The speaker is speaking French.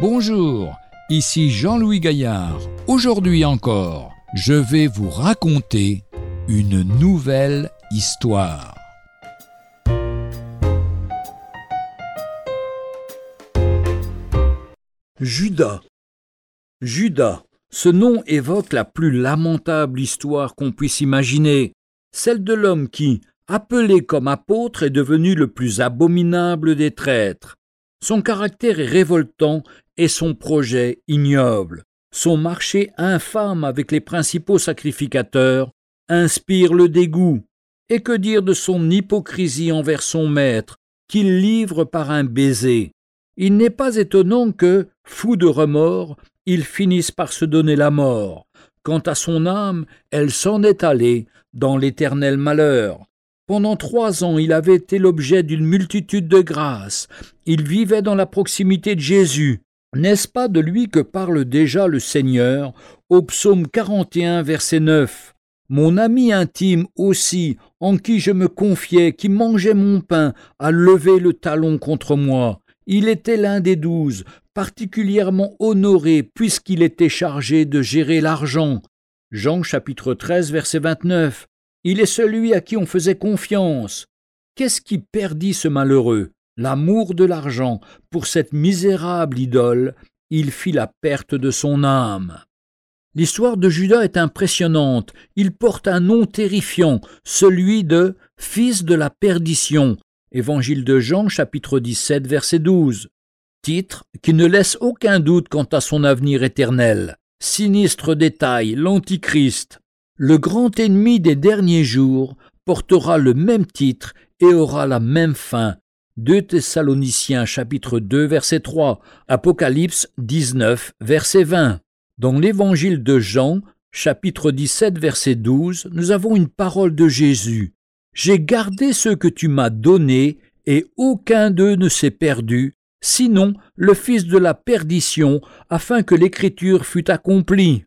Bonjour, ici Jean-Louis Gaillard. Aujourd'hui encore, je vais vous raconter une nouvelle histoire. Judas. Judas. Ce nom évoque la plus lamentable histoire qu'on puisse imaginer, celle de l'homme qui, appelé comme apôtre, est devenu le plus abominable des traîtres. Son caractère est révoltant et son projet ignoble. Son marché infâme avec les principaux sacrificateurs inspire le dégoût. Et que dire de son hypocrisie envers son maître, qu'il livre par un baiser? Il n'est pas étonnant que, fou de remords, il finisse par se donner la mort. Quant à son âme, elle s'en est allée dans l'éternel malheur. Pendant trois ans, il avait été l'objet d'une multitude de grâces. Il vivait dans la proximité de Jésus. N'est-ce pas de lui que parle déjà le Seigneur au psaume 41, verset 9 Mon ami intime aussi, en qui je me confiais, qui mangeait mon pain, a levé le talon contre moi. Il était l'un des douze, particulièrement honoré puisqu'il était chargé de gérer l'argent. Jean chapitre 13, verset 29. Il est celui à qui on faisait confiance. Qu'est-ce qui perdit ce malheureux? L'amour de l'argent. Pour cette misérable idole, il fit la perte de son âme. L'histoire de Judas est impressionnante. Il porte un nom terrifiant, celui de Fils de la perdition. Évangile de Jean, chapitre 17, verset 12. Titre qui ne laisse aucun doute quant à son avenir éternel. Sinistre détail, l'Antichrist le grand ennemi des derniers jours portera le même titre et aura la même fin. 2 Thessaloniciens chapitre 2 verset 3, Apocalypse 19 verset 20. Dans l'évangile de Jean chapitre 17 verset 12, nous avons une parole de Jésus. J'ai gardé ce que tu m'as donné et aucun d'eux ne s'est perdu, sinon le fils de la perdition, afin que l'écriture fût accomplie.